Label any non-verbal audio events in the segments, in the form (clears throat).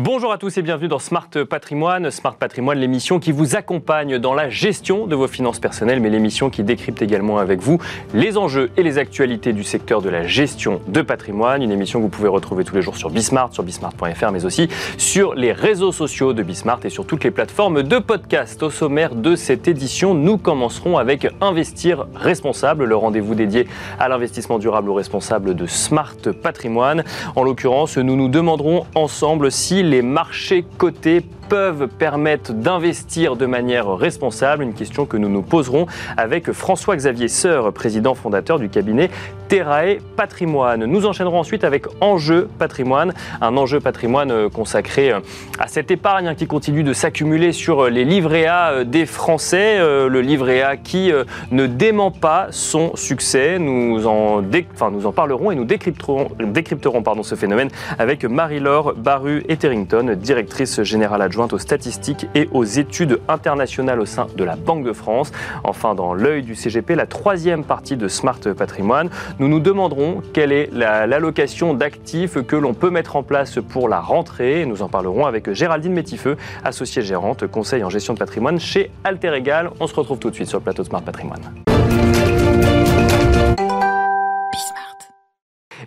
Bonjour à tous et bienvenue dans Smart Patrimoine. Smart Patrimoine, l'émission qui vous accompagne dans la gestion de vos finances personnelles, mais l'émission qui décrypte également avec vous les enjeux et les actualités du secteur de la gestion de patrimoine. Une émission que vous pouvez retrouver tous les jours sur Bismart, sur bismart.fr, mais aussi sur les réseaux sociaux de Bismart et sur toutes les plateformes de podcast. Au sommaire de cette édition, nous commencerons avec Investir responsable, le rendez-vous dédié à l'investissement durable ou responsable de Smart Patrimoine. En l'occurrence, nous nous demanderons ensemble si les marchés cotés peuvent permettre d'investir de manière responsable Une question que nous nous poserons avec François-Xavier Seur, président fondateur du cabinet Terrae Patrimoine. Nous enchaînerons ensuite avec Enjeu Patrimoine, un enjeu patrimoine euh, consacré euh, à cette épargne qui continue de s'accumuler sur euh, les livrets A des Français, le livret A qui ne dément pas son succès. Nous en, enfin, nous en parlerons et nous décrypterons, décrypterons pardon, ce phénomène avec Marie-Laure Baru-Etterington, directrice générale adjointe aux statistiques et aux études internationales au sein de la Banque de France. Enfin, dans l'œil du CGP, la troisième partie de Smart Patrimoine, nous nous demanderons quelle est l'allocation d'actifs que l'on peut mettre en place pour la rentrée. Nous en parlerons avec Géraldine Métifeux, associée gérante, conseil en gestion de patrimoine chez Alter Egal. On se retrouve tout de suite sur le plateau de Smart Patrimoine.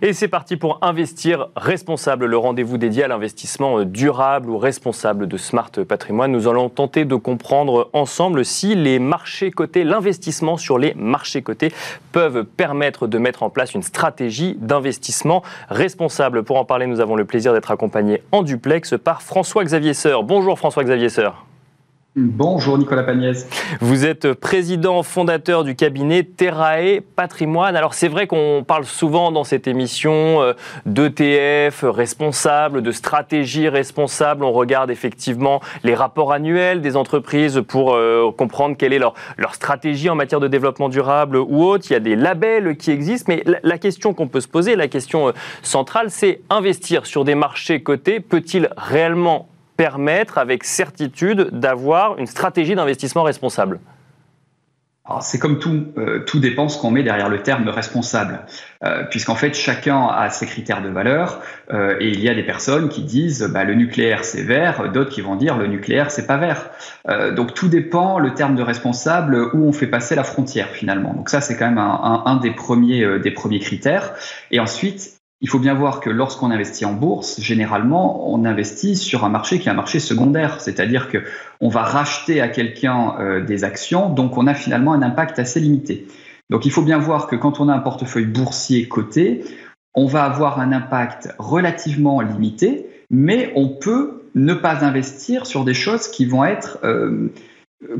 Et c'est parti pour Investir responsable, le rendez-vous dédié à l'investissement durable ou responsable de Smart Patrimoine. Nous allons tenter de comprendre ensemble si les marchés cotés, l'investissement sur les marchés cotés peuvent permettre de mettre en place une stratégie d'investissement responsable. Pour en parler, nous avons le plaisir d'être accompagnés en duplex par François-Xavier Seur. Bonjour François-Xavier Seur. Bonjour Nicolas Pagnès. Vous êtes président fondateur du cabinet Terrae Patrimoine. Alors c'est vrai qu'on parle souvent dans cette émission euh, d'ETF responsable, de stratégie responsable. On regarde effectivement les rapports annuels des entreprises pour euh, comprendre quelle est leur, stratégie en matière de développement durable ou autre. Il y a des labels qui existent, mais la, la question qu'on peut se poser, la question euh, centrale, c'est investir sur des marchés cotés peut-il réellement permettre avec certitude d'avoir une stratégie d'investissement responsable c'est comme tout, euh, tout dépend ce qu'on met derrière le terme responsable, euh, puisqu'en fait chacun a ses critères de valeur euh, et il y a des personnes qui disent bah, le nucléaire c'est vert, d'autres qui vont dire le nucléaire c'est pas vert. donc tout dépend le terme de responsable où on fait passer la frontière finalement. Donc ça c'est quand même un, un, des premiers des premiers critères. Et ensuite il faut bien voir que lorsqu'on investit en bourse, généralement, on investit sur un marché qui est un marché secondaire, c'est-à-dire que on va racheter à quelqu'un euh, des actions, donc on a finalement un impact assez limité. Donc il faut bien voir que quand on a un portefeuille boursier coté, on va avoir un impact relativement limité, mais on peut ne pas investir sur des choses qui vont être euh,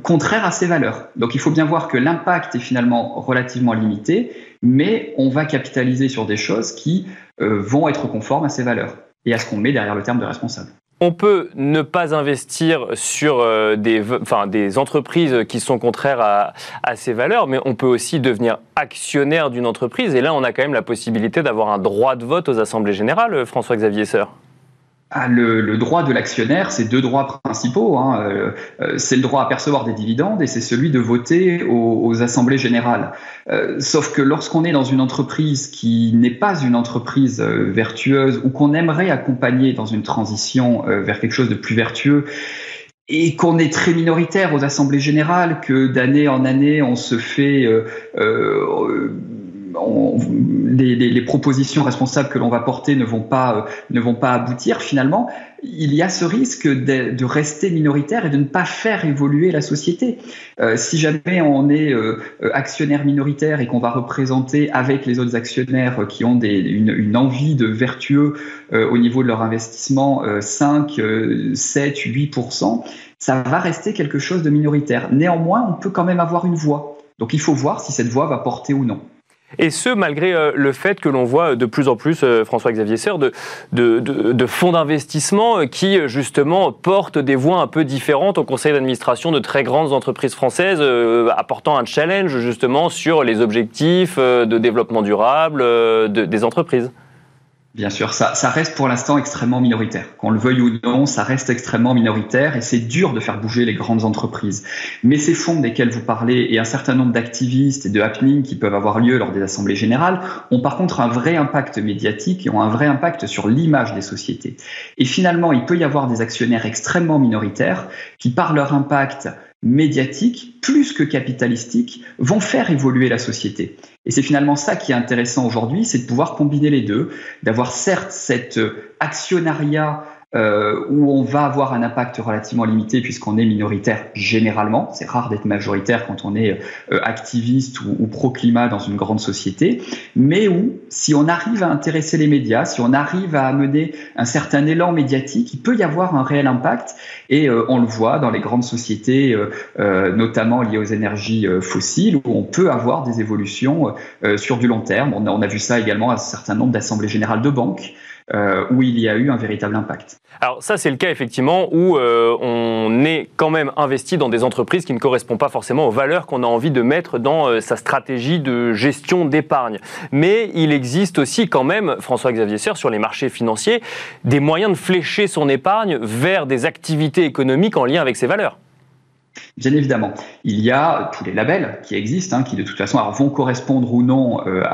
contraires à ces valeurs. Donc il faut bien voir que l'impact est finalement relativement limité, mais on va capitaliser sur des choses qui vont être conformes à ces valeurs et à ce qu'on met derrière le terme de responsable. On peut ne pas investir sur euh, des, entreprises qui sont contraires à, à, ces valeurs, mais on peut aussi devenir actionnaire d'une entreprise. Et là, on a quand même la possibilité d'avoir un droit de vote aux assemblées générales, François-Xavier Seur. Ah, le, droit de l'actionnaire, c'est deux droits principaux. Hein. Euh, euh, c'est le droit à percevoir des dividendes et c'est celui de voter aux, assemblées générales. Euh, sauf que lorsqu'on est dans une entreprise qui n'est pas une entreprise vertueuse ou qu'on aimerait accompagner dans une transition vers quelque chose de plus vertueux, et qu'on est très minoritaire aux assemblées générales, que d'année en année on se fait les, propositions responsables que l'on va porter ne vont pas euh, ne vont pas aboutir finalement il y a ce risque de, rester minoritaire et de ne pas faire évoluer la société. Euh, si jamais on est euh, actionnaire minoritaire et qu'on va représenter avec les autres actionnaires qui ont une, envie de vertueux au niveau de leur investissement 5, 7, 8%, ça va rester quelque chose de minoritaire. Néanmoins, on peut quand même avoir une voix. Donc il faut voir si cette voix va porter ou non. Et ce, malgré euh, le fait que l'on voit de plus en plus, euh, François-Xavier Seur, de, fonds d'investissement euh, qui, justement, portent des voix un peu différentes au conseil d'administration de très grandes entreprises françaises, apportant un challenge, justement, sur les objectifs de développement durable des entreprises. Bien sûr, ça, reste pour l'instant extrêmement minoritaire. Qu'on le veuille ou non, ça reste extrêmement minoritaire et c'est dur de faire bouger les grandes entreprises. Mais ces fonds desquels vous parlez et un certain nombre d'activistes et de happenings qui peuvent avoir lieu lors des assemblées générales ont par contre un vrai impact médiatique et ont un vrai impact sur l'image des sociétés. Et finalement, il peut y avoir des actionnaires extrêmement minoritaires qui, par leur impact, médiatiques, plus que capitalistiques, vont faire évoluer la société. Et c'est finalement ça qui est intéressant aujourd'hui, c'est de pouvoir combiner les deux, d'avoir certes cet actionnariat euh, où on va avoir un impact relativement limité puisqu'on est minoritaire généralement. C'est rare d'être majoritaire quand on est euh, activiste ou, ou pro-climat dans une grande société, mais où si on arrive à intéresser les médias, si on arrive à amener un certain élan médiatique, il peut y avoir un réel impact et euh, on le voit dans les grandes sociétés, euh, notamment liées aux énergies fossiles, où on peut avoir des évolutions sur du long terme. On a, on a vu ça également à un certain nombre d'assemblées générales de banques. Euh, où il y a eu un véritable impact. Alors ça, c'est le cas effectivement où euh, on est quand même investi dans des entreprises qui ne correspondent pas forcément aux valeurs qu'on a envie de mettre dans euh, sa stratégie de gestion d'épargne. Mais il existe aussi quand même, François-Xavier Seur, sur les marchés financiers, des moyens de flécher son épargne vers des activités économiques en lien avec ces valeurs. Bien évidemment, il y a tous les labels qui existent, hein, qui de toute façon vont correspondre ou non euh,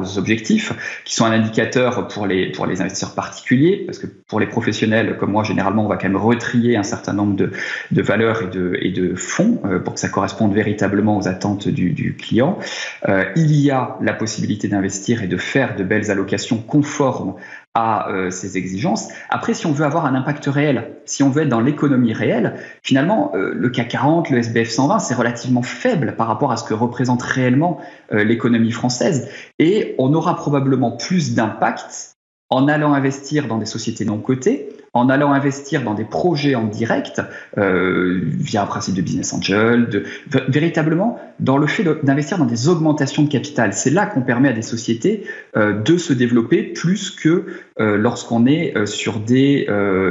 aux objectifs, qui sont un indicateur pour les, pour les investisseurs particuliers, parce que pour les professionnels comme moi, généralement, on va quand même retrier un certain nombre de, de valeurs et de, et de fonds euh, pour que ça corresponde véritablement aux attentes du, du client. Euh, il y a la possibilité d'investir et de faire de belles allocations conformes à ces exigences. Après, si on veut avoir un impact réel, si on veut être dans l'économie réelle, finalement, le CAC 40, le SBF 120, c'est relativement faible par rapport à ce que représente réellement euh, l'économie française. Et on aura probablement plus d'impact en allant investir dans des sociétés non cotées, en allant investir dans des projets en direct, euh, via un principe de business angel, de, véritablement dans le fait d'investir dans des augmentations de capital. C'est là qu'on permet à des sociétés euh, de se développer plus que lorsqu'on est sur, des,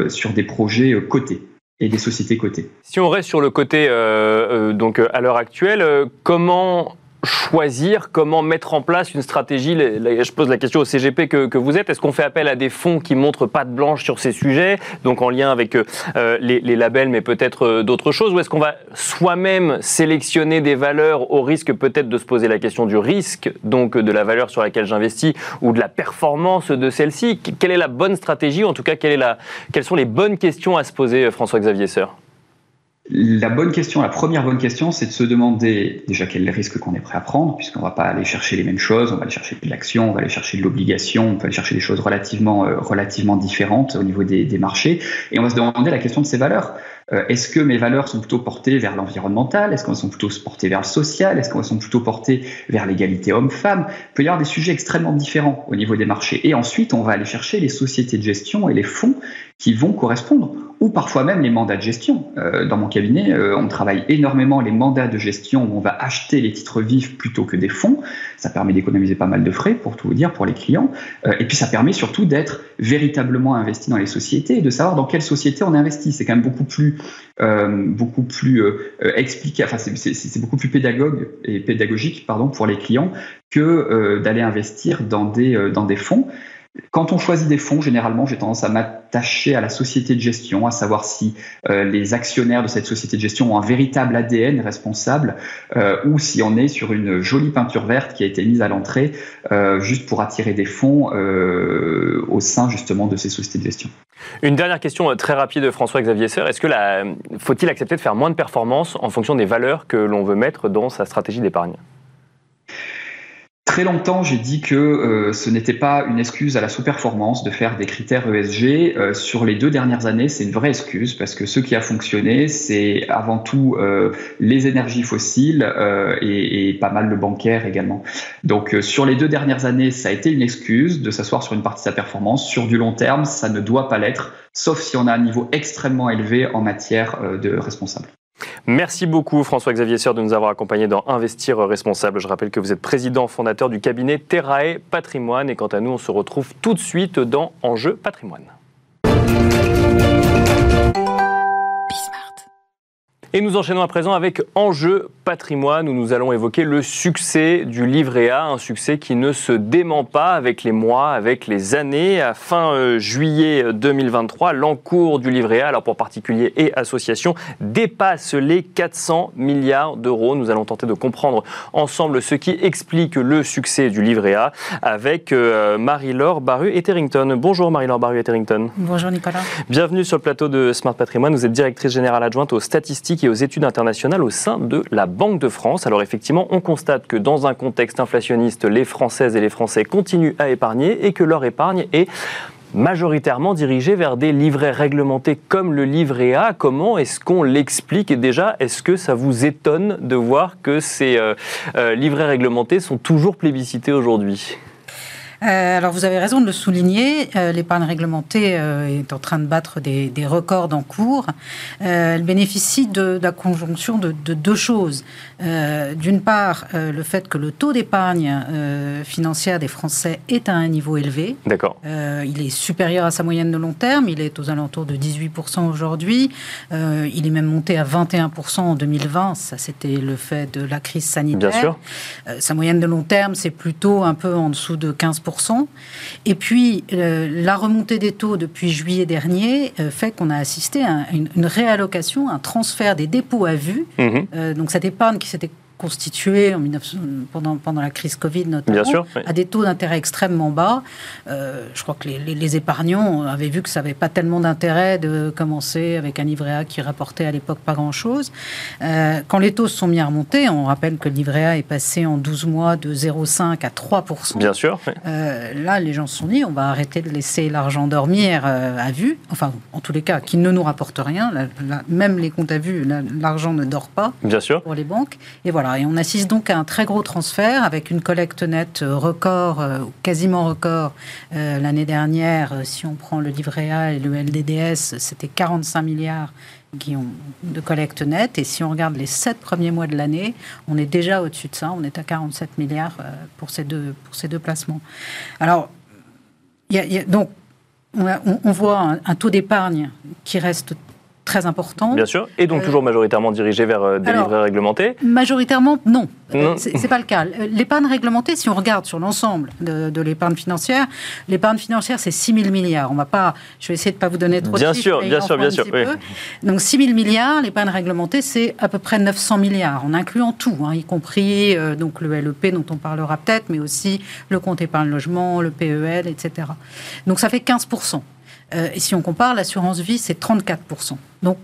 sur des projets cotés et des sociétés cotées. Si on reste sur le côté, donc à l'heure actuelle, comment choisir, comment mettre en place une stratégie. Je pose la question au CGP que, vous êtes. Est-ce qu'on fait appel à des fonds qui montrent pas de blanche sur ces sujets, donc en lien avec euh, les, labels, mais peut-être euh, d'autres choses Ou est-ce qu'on va soi-même sélectionner des valeurs au risque peut-être de se poser la question du risque, donc de la valeur sur laquelle j'investis, ou de la performance de celle-ci? Quelle est la bonne stratégie, en tout cas, quelle est la, quelles sont les bonnes questions à se poser, François-Xavier Seur la bonne question, la première bonne question, c'est de se demander déjà quel risque qu'on est prêt à prendre, puisqu'on va pas aller chercher les mêmes choses, on va aller chercher de l'action, on va aller chercher de l'obligation, on peut aller chercher des choses relativement, euh, relativement différentes au niveau des, marchés, et on va se demander la question de ces valeurs. Euh, est-ce que mes valeurs sont plutôt portées vers l'environnemental? Est-ce qu'elles sont plutôt portées vers le social? Est-ce qu'elles sont plutôt portées vers l'égalité homme-femme? Il peut y avoir des sujets extrêmement différents au niveau des marchés. Et ensuite, on va aller chercher les sociétés de gestion et les fonds qui vont correspondre ou parfois même les mandats de gestion. Euh, dans mon cabinet, euh, on travaille énormément les mandats de gestion où on va acheter les titres vifs plutôt que des fonds. Ça permet d'économiser pas mal de frais, pour tout vous dire, pour les clients. Euh, et puis ça permet surtout d'être véritablement investi dans les sociétés et de savoir dans quelle société on investit. C'est quand même beaucoup plus, beaucoup plus expliqué, enfin c'est beaucoup plus pédagogue et pédagogique pardon, pour les clients que d'aller investir dans des, dans des fonds. Quand on choisit des fonds, généralement, j'ai tendance à m'attacher à la société de gestion, à savoir si euh, les actionnaires de cette société de gestion ont un véritable ADN responsable euh, ou si on est sur une jolie peinture verte qui a été mise à l'entrée euh, juste pour attirer des fonds au sein justement de ces sociétés de gestion. Une dernière question très rapide de François-Xavier Seur. Est-ce que faut-il accepter de faire moins de performances en fonction des valeurs que l'on veut mettre dans sa stratégie d'épargne? Très longtemps, j'ai dit que euh, ce n'était pas une excuse à la sous-performance de faire des critères ESG. Euh, sur les deux dernières années, c'est une vraie excuse parce que ce qui a fonctionné, c'est avant tout euh, les énergies fossiles et, et, pas mal le bancaire également. Donc sur les deux dernières années, ça a été une excuse de s'asseoir sur une partie de sa performance. Sur du long terme, ça ne doit pas l'être, sauf si on a un niveau extrêmement élevé en matière de responsable. Merci beaucoup François-Xavier Seur de nous avoir accompagnés dans Investir responsable. Je rappelle que vous êtes président fondateur du cabinet Terrae Patrimoine et quant à nous, on se retrouve tout de suite dans Enjeu Patrimoine. Et nous enchaînons à présent avec Enjeu patrimoine où nous allons évoquer le succès du livret A, un succès qui ne se dément pas avec les mois, avec les années. À fin euh, juillet 2023, l'encours du livret A, alors pour particuliers et associations, dépasse les 400 milliards d'euros. Nous allons tenter de comprendre ensemble ce qui explique le succès du livret A avec euh, Marie-Laure Baru-Etherington. Bonjour Marie-Laure Baru-Etherington. Bonjour Nicolas. Bienvenue sur le plateau de Smart Patrimoine. Vous êtes directrice générale adjointe aux statistiques aux études internationales au sein de la Banque de France. Alors effectivement, on constate que dans un contexte inflationniste, les Françaises et les Français continuent à épargner et que leur épargne est majoritairement dirigée vers des livrets réglementés comme le livret A. Comment est-ce qu'on l'explique? Et déjà, est-ce que ça vous étonne de voir que ces euh, euh, livrets réglementés sont toujours plébiscités aujourd'hui? Euh, alors vous avez raison de le souligner, euh, l'épargne réglementée euh, est en train de battre des, records en cours. elle bénéficie de, la conjonction de, deux choses. D'une part, le fait que le taux d'épargne financière des Français est à un niveau élevé. D'accord. il est supérieur à sa moyenne de long terme, il est aux alentours de 18% aujourd'hui. il est même monté à 21% en 2020, ça c'était le fait de la crise sanitaire. Bien sûr. sa moyenne de long terme, c'est plutôt un peu en dessous de 15%. Et puis, euh, la remontée des taux depuis juillet dernier euh, fait qu'on a assisté à une, réallocation, un transfert des dépôts à vue. Mhm. Euh, donc, cette épargne qui s'était constitué en 19... pendant, pendant la crise Covid notamment, à des taux d'intérêt extrêmement bas. Euh, je crois que les, les, épargnants avaient vu que ça n'avait pas tellement d'intérêt de commencer avec un livret A qui rapportait à l'époque pas grand-chose. Euh, quand les taux se sont mis à remonter, on rappelle que le livret A est passé en 12 mois de 0,5 à 3 Bien sûr. Euh, là, les gens se sont dit, on va arrêter de laisser l'argent dormir à vue. Enfin, en tous les cas, qui ne nous rapporte rien. même les comptes à vue, l'argent ne dort pas Bien sûr. pour les banques. Et voilà, et on assiste donc à un très gros transfert avec une collecte nette record, euh, quasiment record euh, l'année dernière. Euh, si on prend le livret A et le LDDS, c'était 45 milliards qui ont de collecte nette. Et si on regarde les sept premiers mois de l'année, on est déjà au-dessus de ça. On est à 47 milliards pour ces deux, pour ces deux placements. Alors, donc, on, voit un taux d'épargne qui reste très important. Bien sûr, et donc euh, toujours majoritairement dirigé vers euh, des livrets réglementés Majoritairement, non. Euh, Ce c'est pas le cas. L'épargne réglementée, si on regarde sur l'ensemble de, l'épargne financière, l'épargne financière, c'est 6 000 milliards. On va pas, je vais essayer de ne pas vous donner trop bien de Sûr, bien sûr, bien sûr, oui. Donc 6 000 milliards, l'épargne réglementée, c'est à peu près 900 milliards, en incluant tout, hein, y compris donc le LEP dont on parlera peut-être, mais aussi le compte épargne logement, le PEL, etc. Donc ça fait 15 euh, et si on compare, l'assurance vie, c'est 34%. Donc,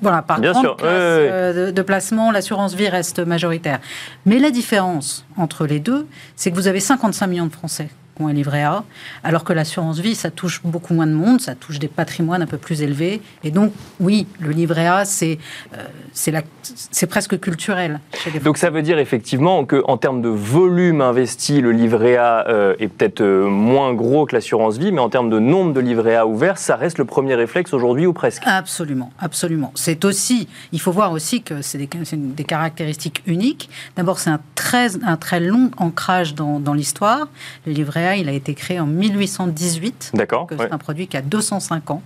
voilà, par Bien grande euh, de, placement, l'assurance vie reste majoritaire. Mais la différence entre les deux, c'est que vous avez 55 millions de Français un livret A, alors que l'assurance vie, ça touche beaucoup moins de monde, ça touche des patrimoines un peu plus élevés. Et donc, oui, le livret A, c'est euh, c'est presque culturel. donc ça veut dire effectivement qu'en termes de volume investi, le livret A euh, est peut-être euh, moins gros que l'assurance vie, mais en termes de nombre de livrets A ouverts, ça reste le premier réflexe aujourd'hui ou presque? Absolument, absolument. C'est aussi, il faut voir aussi que c'est des, des, caractéristiques uniques. D'abord, c'est un très, un très long ancrage dans, dans l'histoire. Le livret A il a été créé en 1818. D'accord. C'est un produit qui a 205 ans.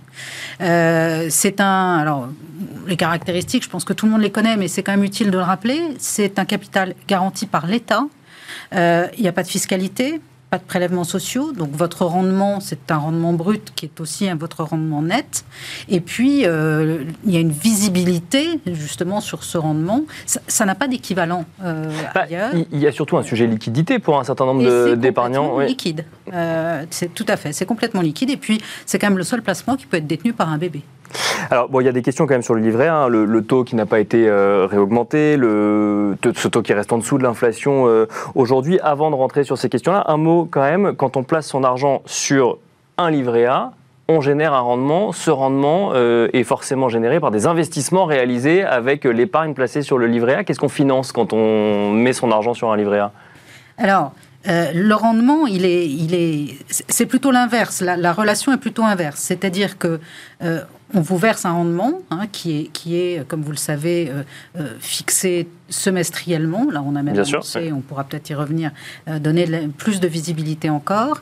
Euh, c'est un. Alors, les caractéristiques, je pense que tout le monde les connaît, mais c'est quand même utile de le rappeler. C'est un capital garanti par l'État. Euh, il n'y a pas de fiscalité pas de prélèvements sociaux, donc votre rendement, c'est un rendement brut qui est aussi un, votre rendement net. Et puis, euh, il y a une visibilité justement sur ce rendement. Ça n'a pas d'équivalent euh, bah, ailleurs. Il y a surtout un sujet liquidité pour un certain nombre d'épargnants. C'est liquide. Euh, c'est tout à fait, c'est complètement liquide. Et puis, c'est quand même le seul placement qui peut être détenu par un bébé. Alors, bon, il y a des questions quand même sur le livret, hein. le, taux qui n'a pas été euh, réaugmenté, le, ce taux qui reste en dessous de l'inflation euh, aujourd'hui. Avant de rentrer sur ces questions-là, un mot quand même, quand on place son argent sur un livret A, on génère un rendement. Ce rendement euh, est forcément généré par des investissements réalisés avec l'épargne placée sur le livret A. Qu'est-ce qu'on finance quand on met son argent sur un livret A? Alors, le rendement, il est, il est, c'est plutôt l'inverse. La, relation est plutôt inverse. C'est-à-dire que on vous verse un rendement hein, qui, est, qui est, comme vous le savez, euh, euh, fixé semestriellement. Là, on a même annoncé, on pourra peut-être y revenir, euh, donner plus de visibilité encore.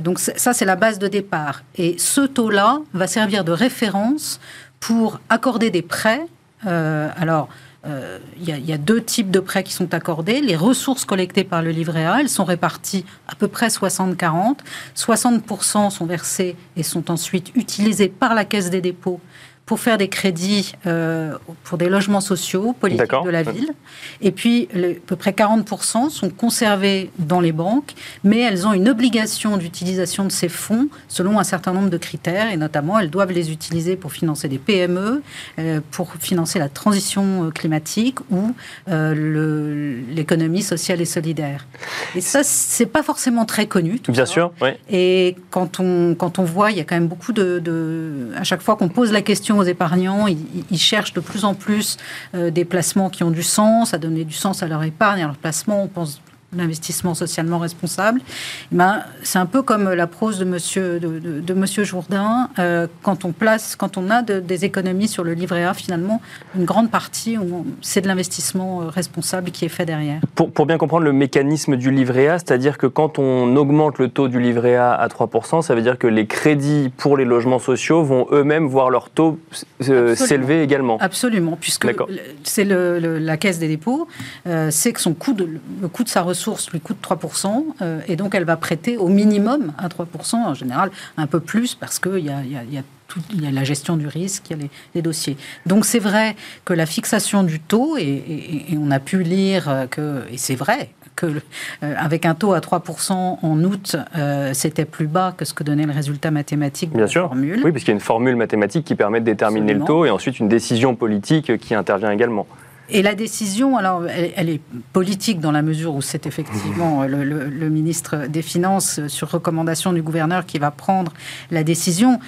donc ça, c'est la base de départ. Et ce taux-là va servir de référence pour accorder des prêts alors, il y, a deux types de prêts qui sont accordés. Les ressources collectées par le livret A, elles sont réparties à peu près 60-40. 60%, sont versés et sont ensuite utilisés par la Caisse des dépôts pour faire des crédits euh, pour des logements sociaux, politiques de la ville. Et puis, à peu près 40% sont conservés dans les banques, mais elles ont une obligation d'utilisation de ces fonds selon un certain nombre de critères, et notamment, elles doivent les utiliser pour financer des PME, euh, pour financer la transition euh, climatique ou l'économie sociale et solidaire. Et ça, c'est pas forcément très connu. Tout Bien sûr, oui. Et quand on, quand on voit, il y a quand même beaucoup de... de à chaque fois qu'on pose la question aux épargnants. Ils, cherchent de plus en plus euh, des placements qui ont du sens, à donner du sens à leur épargne, à leur placement. On pense l'investissement socialement responsable, eh ben, c'est un peu comme la prose de Monsieur, de, monsieur Jourdain. Euh, quand on place, quand on a des économies sur le livret A, finalement, une grande partie, c'est de l'investissement euh, responsable qui est fait derrière. Pour, pour, bien comprendre le mécanisme du livret A, c'est-à-dire que quand on augmente le taux du livret A à 3%, ça veut dire que les crédits pour les logements sociaux vont eux-mêmes voir leur taux euh, s'élever également. Absolument, puisque c'est la caisse des dépôts, c'est que son coût de, le coût de sa ressource source lui coûte 3%, euh, et donc elle va prêter au minimum à 3%, en général un peu plus, parce qu'il y a, y, a, y a il y a la gestion du risque, il y a les, dossiers. Donc c'est vrai que la fixation du taux, et, on a pu lire que, et c'est vrai, que euh, avec un taux à 3% en août, euh, c'était plus bas que ce que donnait le résultat mathématique de Bien sûr. formule. Oui, parce qu'il y a une formule mathématique qui permet de déterminer le taux et ensuite une décision politique qui intervient également. Et la décision, alors, elle, est politique dans la mesure où c'est effectivement le, ministre des Finances, sur recommandation du gouverneur, qui va prendre la décision.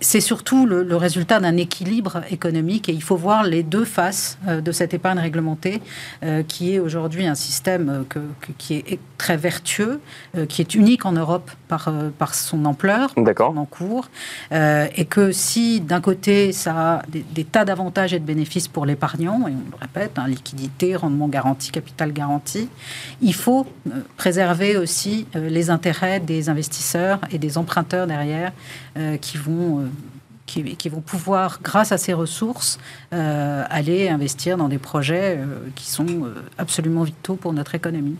C'est surtout le, résultat d'un équilibre économique et il faut voir les deux faces euh, de cette épargne réglementée, euh, qui est aujourd'hui un système euh, qui est très vertueux, qui est unique en Europe par, par son ampleur, son encours, et que si d'un côté ça a des, des tas d'avantages et de bénéfices pour l'épargnant, et on le répète, Hein, liquidité, rendement garanti, capital garanti. Il faut euh, préserver aussi euh, les intérêts des investisseurs et des emprunteurs derrière euh, qui vont qui, vont pouvoir, grâce à ces ressources, aller investir dans des projets qui sont absolument vitaux pour notre économie.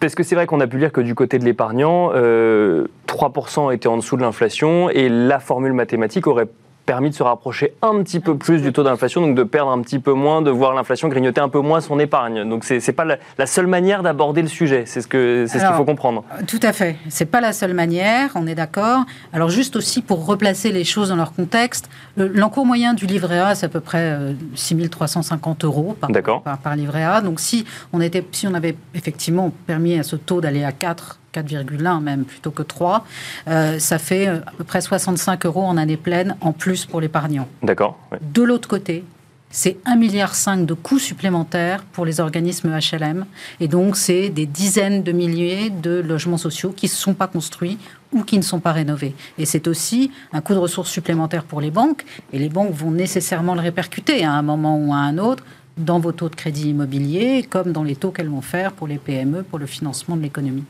Parce que c'est vrai qu'on a pu lire que du côté de l'épargnant, 3% était en dessous de l'inflation et la formule mathématique aurait permis de se rapprocher un petit peu plus du taux d'inflation, donc de perdre un petit peu moins, de voir l'inflation grignoter un peu moins son épargne. Donc c'est n'est pas la, seule manière d'aborder le sujet, c'est ce qu'il ce qu'il faut comprendre. Tout à fait, c'est pas la seule manière, on est d'accord. Alors juste aussi pour replacer les choses dans leur contexte, l'encours moyen du livret A, c'est à peu près 6 euh, 350 euros par, par, par, livret A. Donc si on, était, si on avait effectivement permis à ce taux d'aller à 4 4,1 même plutôt que 3, euh, ça fait euh, à peu près 65 euros en année pleine en plus pour l'épargnant. D'accord. De l'autre côté, c'est 1,5 milliard de coûts supplémentaires pour les organismes HLM. Et donc, c'est des dizaines de milliers de logements sociaux qui ne sont pas construits ou qui ne sont pas rénovés. Et c'est aussi un coût de ressources supplémentaires pour les banques. Et les banques vont nécessairement le répercuter à un moment ou à un autre dans vos taux de crédit immobilier, comme dans les taux qu'elles vont faire pour les PME, pour le financement de l'économie.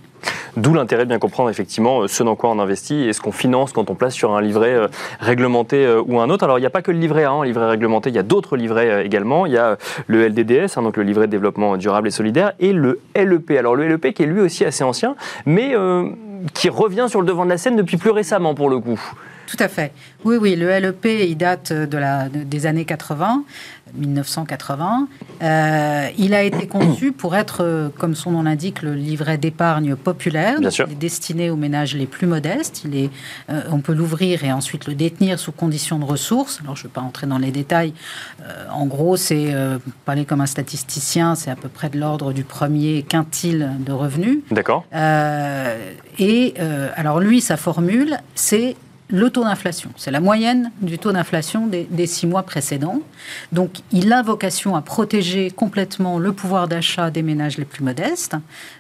D'où l'intérêt de bien comprendre effectivement euh, ce dans quoi on investit et ce qu'on finance quand on place sur un livret euh, réglementé euh, ou un autre. Alors il n'y a pas que le livret A, un livret réglementé, il y a d'autres livrets également. Il y a le LDDS, hein, donc le livret de développement durable et solidaire, et le LEP. Alors le LEP qui est lui aussi assez ancien, mais qui revient sur le devant de la scène depuis plus récemment pour le coup. Tout à fait. Oui, oui, le LEP, il date de la, des années 80. 1980. Euh, il a été conçu pour être, euh, comme son nom l'indique, le livret d'épargne populaire. Bien sûr. Il est destiné aux ménages les plus modestes. Il est, euh, on peut l'ouvrir et ensuite le détenir sous conditions de ressources. Alors, je ne vais pas entrer dans les détails. en gros, c'est, parler comme un statisticien, c'est à peu près de l'ordre du premier quintile de revenus. D'accord. et alors, lui, sa formule, c'est le taux d'inflation. C'est la moyenne du taux d'inflation des, six mois précédents. Donc, il a vocation à protéger complètement le pouvoir d'achat des ménages les plus modestes.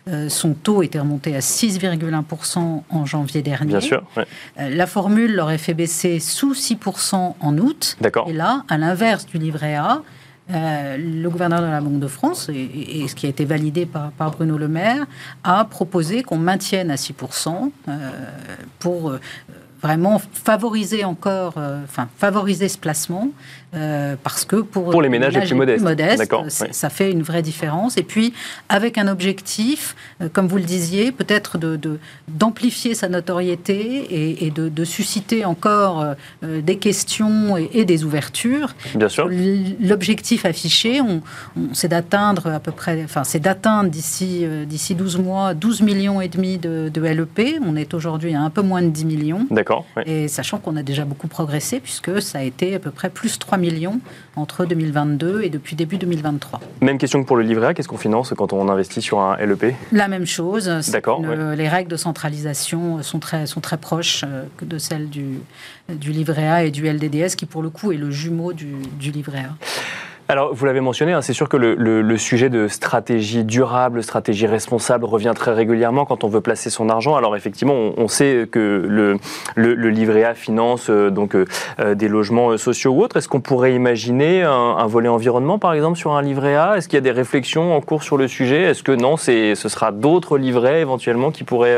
Euh, son taux était remonté à 6,1% en janvier dernier. Bien sûr. Euh, la formule l'aurait fait baisser sous 6% en août. D'accord. Et là, à l'inverse du livret A, euh, le gouverneur de la Banque de France, et, ce qui a été validé par, Bruno Le Maire, a proposé qu'on maintienne à 6% pour vraiment favoriser encore, enfin favoriser ce placement parce que pour, pour les ménages, les plus modestes, ça, fait une vraie différence. Et puis avec un objectif, comme vous le disiez, peut-être de, d'amplifier sa notoriété et, de, susciter encore des questions et, des ouvertures. Bien sûr. L'objectif affiché, on, c'est d'atteindre à peu près, enfin c'est d'atteindre d'ici d'ici 12 mois 12 millions et demi de, de LEP. On est aujourd'hui à un peu moins de 10 millions. D'accord. Et sachant qu'on a déjà beaucoup progressé, puisque ça a été à peu près plus 3 millions entre 2022 et depuis début 2023. Même question que pour le livret A, qu'est-ce qu'on finance quand on investit sur un LEP La même chose. D'accord. Les règles de centralisation sont très, sont très proches euh, de celles du, du livret A et du LDDS, qui pour le coup est le jumeau du, du livret A. Alors, vous l'avez mentionné, hein, c'est sûr que le, sujet de stratégie durable, stratégie responsable revient très régulièrement quand on veut placer son argent. Alors, effectivement, on, sait que le, livret A finance euh, donc euh, euh, des logements sociaux ou autres. Est-ce qu'on pourrait imaginer un, volet environnement, par exemple, sur un livret A? Est-ce qu'il y a des réflexions en cours sur le sujet? Est-ce que non, ce sera d'autres livrets éventuellement qui pourraient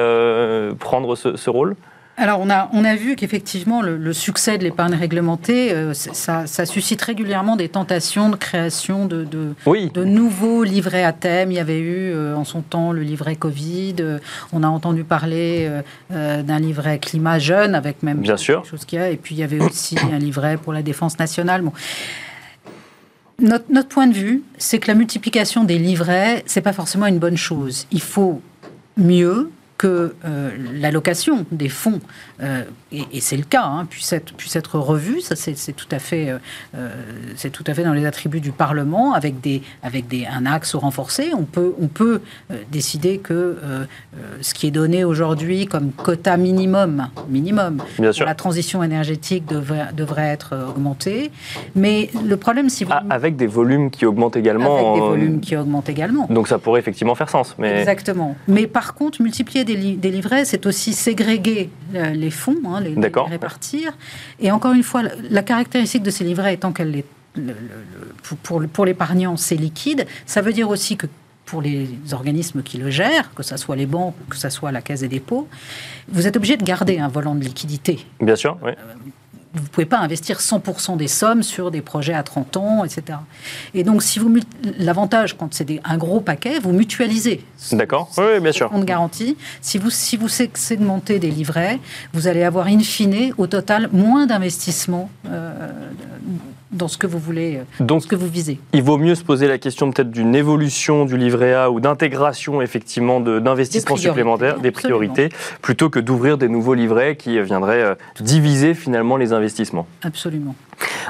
prendre ce rôle? Alors, on a, on a vu qu'effectivement, le, succès de l'épargne réglementée, euh, ça, suscite régulièrement des tentations de création de, de, de, nouveaux livrets à thème. Il y avait eu euh, en son temps le livret Covid. Euh, on a entendu parler d'un livret climat jeune, avec même Bien sûr. chose qu'il y a. Et puis, il y avait aussi (coughs) un livret pour la défense nationale. Bon. Notre, notre point de vue, c'est que la multiplication des livrets, c'est pas forcément une bonne chose. Il faut mieux, que euh, l'allocation des fonds, euh, et, c'est le cas, hein, puisse, être, puisse être revue. Ça, c'est tout à fait, euh, c'est tout à fait dans les attributs du Parlement, avec des, avec des, un axe renforcé. On peut, on peut décider que ce qui est donné aujourd'hui comme quota minimum, minimum, Pour la transition énergétique devrait, devrait être augmenté. Mais le problème, si vous ah, avec des volumes qui augmentent également. Avec des volumes qui augmentent également. Donc ça pourrait effectivement faire sens. Mais... Exactement. Mais par contre, multiplier des, livrets, c'est aussi ségréguer euh, les fonds, hein, les, répartir. Et encore une fois, la caractéristique de ces livrets étant qu'elle est pour, pour l'épargnant, c'est liquide. Ça veut dire aussi que pour les organismes qui le gèrent, que ce soit les banques, que ce soit la Caisse des dépôts, vous êtes obligé de garder un volant de liquidité. Bien sûr, oui. Euh, vous ne pouvez pas investir 100% des sommes sur des projets à 30 ans, etc. Et donc, si vous l'avantage quand c'est un gros paquet, vous mutualisez. D'accord. Oui, bien sûr. Compte garantie. Si vous si vous segmentez des livrets, vous allez avoir in fine au total moins d'investissement euh, dans ce que vous voulez, euh, Donc, ce que vous visez. Il vaut mieux se poser la question peut-être d'une évolution du livret A ou d'intégration effectivement d'investissements supplémentaires, des priorités, plutôt que d'ouvrir des nouveaux livrets qui viendraient euh, diviser finalement les investissements. Absolument.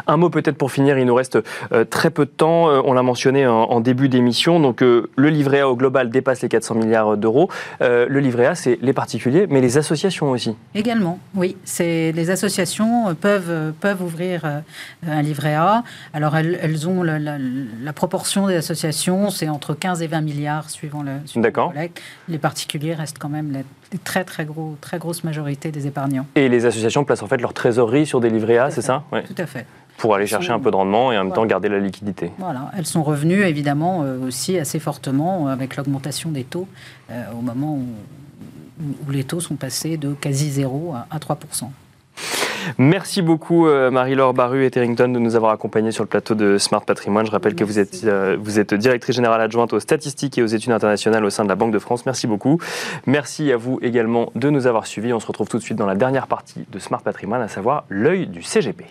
Un mot peut-être pour finir, il nous reste euh, très peu de temps. Euh, on l'a mentionné en, début d'émission. Donc euh, le livret A au global dépasse les 400 milliards d'euros. le livret A, c'est les particuliers, mais les associations aussi. Également, oui. C'est les associations peuvent peuvent ouvrir un livret A. Alors elles, ont la, proportion des associations, c'est entre 15 et 20 milliards suivant le. D'accord. Les particuliers restent quand même la très très gros très grosse majorité des épargnants. Et les associations placent en fait leur trésorerie sur des livrets A, c'est ça? Tout à fait pour aller chercher un peu de rendement et en même temps garder la liquidité. Voilà, elles sont revenues évidemment euh, aussi assez fortement euh, avec l'augmentation des taux euh, au moment où, les taux sont passés de quasi zéro à, 3%. Merci beaucoup Marie-Laure Baru et Terrington de nous avoir accompagnés sur le plateau de Smart Patrimoine. Je rappelle que vous êtes, vous êtes directrice générale adjointe aux statistiques et aux études internationales au sein de la Banque de France. Merci beaucoup. Merci à vous également de nous avoir suivis. On se retrouve tout de suite dans la dernière partie de Smart Patrimoine, à savoir l'œil du CGP.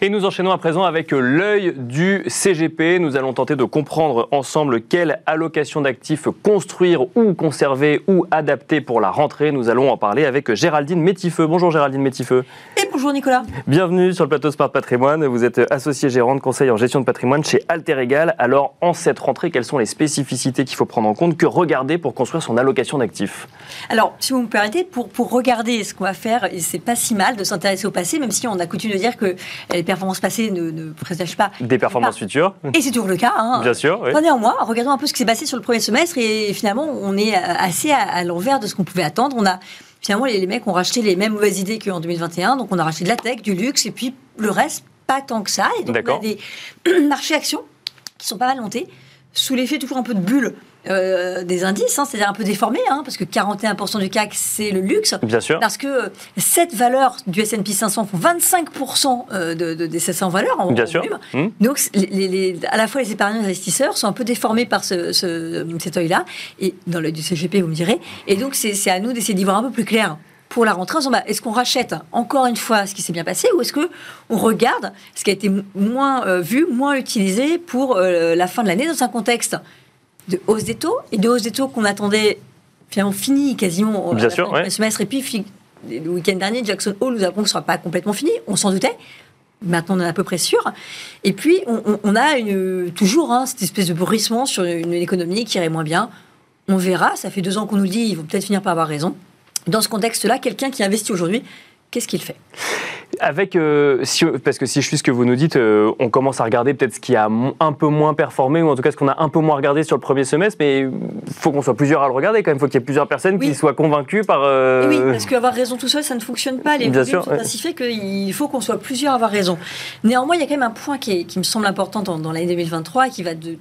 Et nous enchaînons à présent avec l'œil du CGP. Nous allons tenter de comprendre ensemble quelle allocation d'actifs construire ou conserver ou adapter pour la rentrée. Nous allons en parler avec Géraldine Métifeux. Bonjour Géraldine Métifeux. Et bonjour Nicolas. Bienvenue sur le plateau Smart Patrimoine. Vous êtes associée gérante conseil en gestion de patrimoine chez Alter Egal. Alors en cette rentrée, quelles sont les spécificités qu'il faut prendre en compte? Que regarder pour construire son allocation d'actifs? Alors si vous me permettez, pour, pour regarder ce qu'on va faire, c'est pas si mal de s'intéresser au passé, même si on a coutume de dire que les performances passées ne, ne présagent pas des performances futures. Et c'est toujours le cas. Hein. Bien sûr. Oui. Néanmoins, regardons un peu ce qui s'est passé sur le premier semestre et finalement, on est assez à, l'envers de ce qu'on pouvait attendre. On a finalement les, mecs ont racheté les mêmes mauvaises idées qu'en 2021, donc on a racheté de la tech, du luxe et puis le reste pas tant que ça. Et donc on a des (clears throat) marchés actions qui sont pas mal montés sous l'effet toujours un peu de bulle euh, des indices, hein, c'est-à-dire un peu déformé, hein, parce que 41% du CAC, c'est le luxe. Bien sûr. Parce que cette valeur du S&P 500 font 25% euh, de, de, des 700 valeurs en Bien sûr. volume. Donc, les, les, à la fois les épargnants et les investisseurs sont un peu déformés par ce, ce, cet œil-là, et dans l'œil du CGP, vous me direz. Et donc, c'est à nous d'essayer d'y voir un peu plus clair pour la rentrée en disant bah, est-ce qu'on rachète encore une fois ce qui s'est bien passé ou est-ce qu'on regarde ce qui a été moins euh, vu, moins utilisé pour euh, la fin de l'année dans un contexte de hausse des taux et de hausse des taux qu'on attendait finalement fini quasiment bien sûr, ouais. semestre et puis le week-end dernier Jackson Hole nous apprend que ce ne sera pas complètement fini, on s'en doutait. Maintenant, on est à peu près sûr. Et puis, on, a une, toujours hein, cette espèce de bruissement sur une, une économie qui irait moins bien. On verra. Ça fait deux ans qu'on nous dit, ils vont peut-être finir par avoir raison dans ce contexte-là, quelqu'un qui investit aujourd'hui, qu'est-ce qu'il fait? Avec, euh, si, parce que si je suis ce que vous nous dites, euh, on commence à regarder peut-être ce qui a un peu moins performé, ou en tout cas ce qu'on a un peu moins regardé sur le premier semestre, mais il faut qu'on soit plusieurs à le regarder quand même, il faut qu'il y ait plusieurs personnes oui. qui soient convaincues par... Euh... Oui, parce qu'avoir raison tout seul, ça ne fonctionne pas. Les Bien sûr, sont ainsi faits qu'il faut qu'on soit plusieurs à avoir raison. Néanmoins, il y a quand même un point qui, est, qui me semble important dans, dans l'année 2023 et qui va de,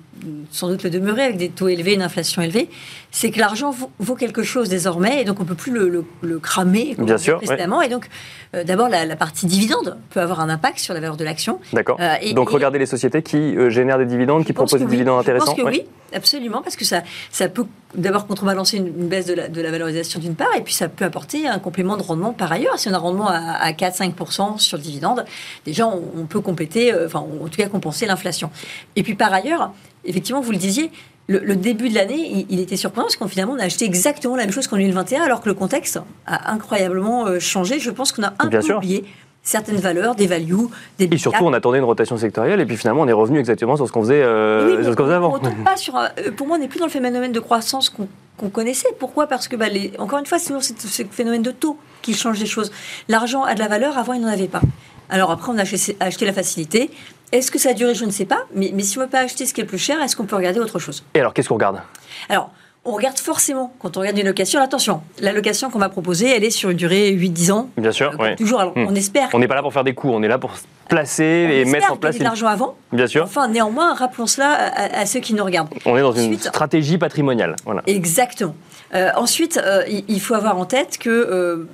sans doute le demeurer avec des taux élevés, une inflation élevée, c'est que l'argent vaut, quelque chose désormais et donc on ne peut plus le, le, le cramer Bien sûr, précédemment. Ouais. Et donc, euh, d'abord, la, la, partie dividende peut avoir un impact sur la valeur de l'action. D'accord. Euh, donc, et, regardez les sociétés qui euh, génèrent des dividendes, qui proposent des oui. dividendes intéressants. Je pense que ouais. oui, absolument, parce que ça, ça peut d'abord contrebalancer une, une, baisse de la, de la, valorisation d'une part, et puis ça peut apporter un complément de rendement par ailleurs. Si on a un rendement à, à 4-5% sur le dividende, déjà, on, on peut compléter, enfin, en tout cas, compenser l'inflation. Et puis, par ailleurs, effectivement, vous le disiez, le, le, début de l'année, il, il, était surprenant parce qu'on finalement on a acheté exactement la même chose qu'en 2021, alors que le contexte a incroyablement euh, changé. Je pense qu'on a un Bien peu sûr. oublié certaines valeurs, des values, des Et surtout, on attendait une rotation sectorielle, et puis finalement, on est revenu exactement sur ce qu'on faisait, euh, oui, sur ce qu'on faisait avant. On pas sur, euh, pour moi, on n'est plus dans le phénomène de croissance qu'on qu connaissait. Pourquoi? Parce que, bah, les, encore une fois, c'est toujours ce phénomène de taux qui change les choses. L'argent a de la valeur, avant, il n'en avait pas. Alors après, on a acheté, acheté la facilité. Est-ce que ça a duré Je ne sais pas. Mais, mais si on ne veut pas acheter ce qui est le plus cher, est-ce qu'on peut regarder autre chose? Et alors, qu'est-ce qu'on regarde? Alors, on regarde forcément, quand on regarde une location, attention, la location qu'on va proposer, elle est sur une durée 8-10 ans. Bien sûr, euh. Toujours, alors, Hmm. on espère. On n'est pas là pour faire des coups, on est là pour placer on et mettre en place. de l'argent avant. Bien sûr. Enfin, néanmoins, rappelons cela à, à, ceux qui nous regardent. On est dans une stratégie patrimoniale. Voilà. Exactement. Euh, ensuite, euh, il, il faut avoir en tête que euh,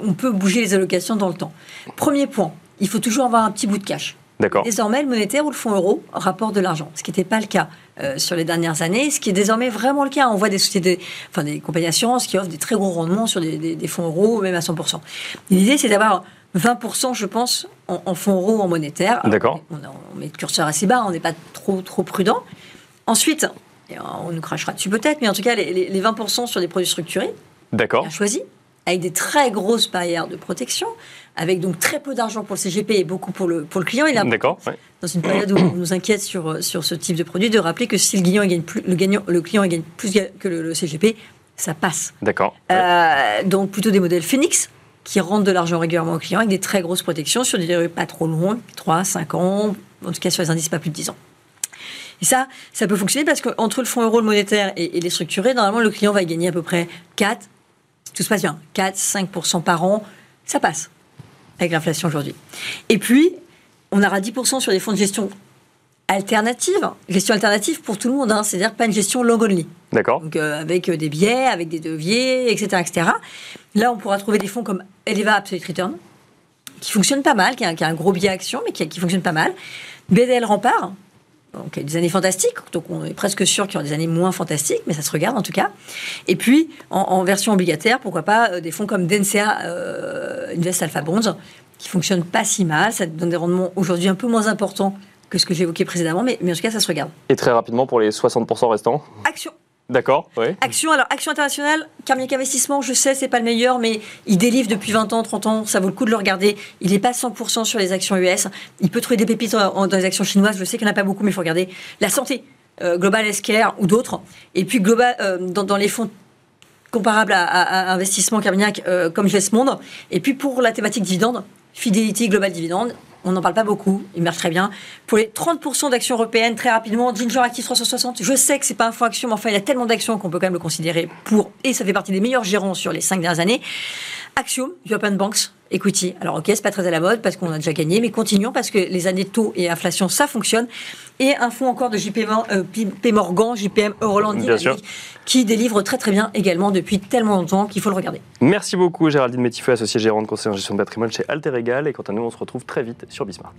on peut bouger les allocations dans le temps. Premier point, il faut toujours avoir un petit bout de cash. D'accord. Désormais, le monétaire ou le fonds euro rapporte de l'argent, ce qui n'était pas le cas euh, sur les dernières années, ce qui est désormais vraiment le cas. On voit des sociétés, enfin des compagnies d'assurance qui offrent des très gros rendements sur des, des, des fonds euros, même à 100%. L'idée, c'est d'avoir 20%, je pense, en, en fonds euros ou en monétaire. D'accord. On, on, met le curseur assez bas, on n'est pas trop, trop prudent. Ensuite, on nous crachera dessus peut-être, mais en tout cas, les, les 20% sur des produits structurés, D'accord. bien choisis, avec des très grosses barrières de protection, avec donc très peu d'argent pour le CGP et beaucoup pour le, pour le client. Important, D'accord. ouais. dans une période où on nous inquiète sur, sur ce type de produit, de rappeler que si le, il gagne plus, le, gagnant, le client gagne plus que le, le CGP, ça passe. D'accord. ouais. Euh, donc plutôt des modèles Phoenix qui rendent de l'argent régulièrement aux clients avec des très grosses protections sur des durées pas trop longues, 3, 5 ans, en tout cas sur les indices pas plus de 10 ans. Et ça, ça peut fonctionner parce qu'entre le fonds euro, le monétaire et, et les structurés, normalement, le client va y gagner à peu près 4, si tout se passe bien, 4, 5% par an. Ça passe avec l'inflation aujourd'hui. Et puis, on aura 10% sur des fonds de gestion alternative, gestion alternative pour tout le monde, hein, c'est-à-dire pas une gestion long only. D'accord. Donc euh, avec euh, des biais, avec des deviers, etc., etc. Là, on pourra trouver des fonds comme Eleva Absolute Return, qui fonctionne pas mal, qui a, qui a un gros biais action, mais qui, qui, fonctionne pas mal. BDL Rempart, donc il y a des années fantastiques, donc on est presque sûr qu'il y aura des années moins fantastiques, mais ça se regarde en tout cas. Et puis, en, en version obligataire, pourquoi pas euh, des fonds comme DNCA euh, Invest Alpha Bonds, qui fonctionnent pas si mal, ça donne des rendements aujourd'hui un peu moins importants que ce que j'ai évoqué précédemment, mais, mais en tout cas, ça se regarde. Et très rapidement pour les 60% restants? Action D'accord. Action, alors Action internationale, Carmignac Investissement, je sais, c'est pas le meilleur, mais il délivre depuis 20 ans, 30 ans, ça vaut le coup de le regarder. Il n'est pas 100% sur les actions US. Il peut trouver des pépites dans les actions chinoises, je sais qu'il n'y en a pas beaucoup, mais il faut regarder. La santé, euh, Global Healthcare ou d'autres. Et puis Global, euh, dans, les fonds comparables à, à- à investissement Carmignac, euh, comme GS Monde. Et puis pour la thématique dividende, Fidelity Global Dividende. On n'en parle pas beaucoup, il marche très bien. Pour les 30% d'actions européennes, très rapidement, Ginger Active 360, je sais que c'est pas un fonds action, mais enfin, il y a tellement d'actions qu'on peut quand même le considérer pour, et ça fait partie des meilleurs gérants sur les cinq dernières années. Axiom, European Banks, equity. Alors ok, c'est pas très à la mode parce qu'on a déjà gagné, mais continuons parce que les années taux et inflation, ça fonctionne. Et un fonds encore de JP, euh, Morgan, JPM Euroland qui délivre très très bien également depuis tellement longtemps qu'il faut le regarder. Merci beaucoup Géraldine Métifeux, associée gérante conseiller en gestion de patrimoine chez Alter Egal. Et quant à nous, on se retrouve très vite sur Bismart.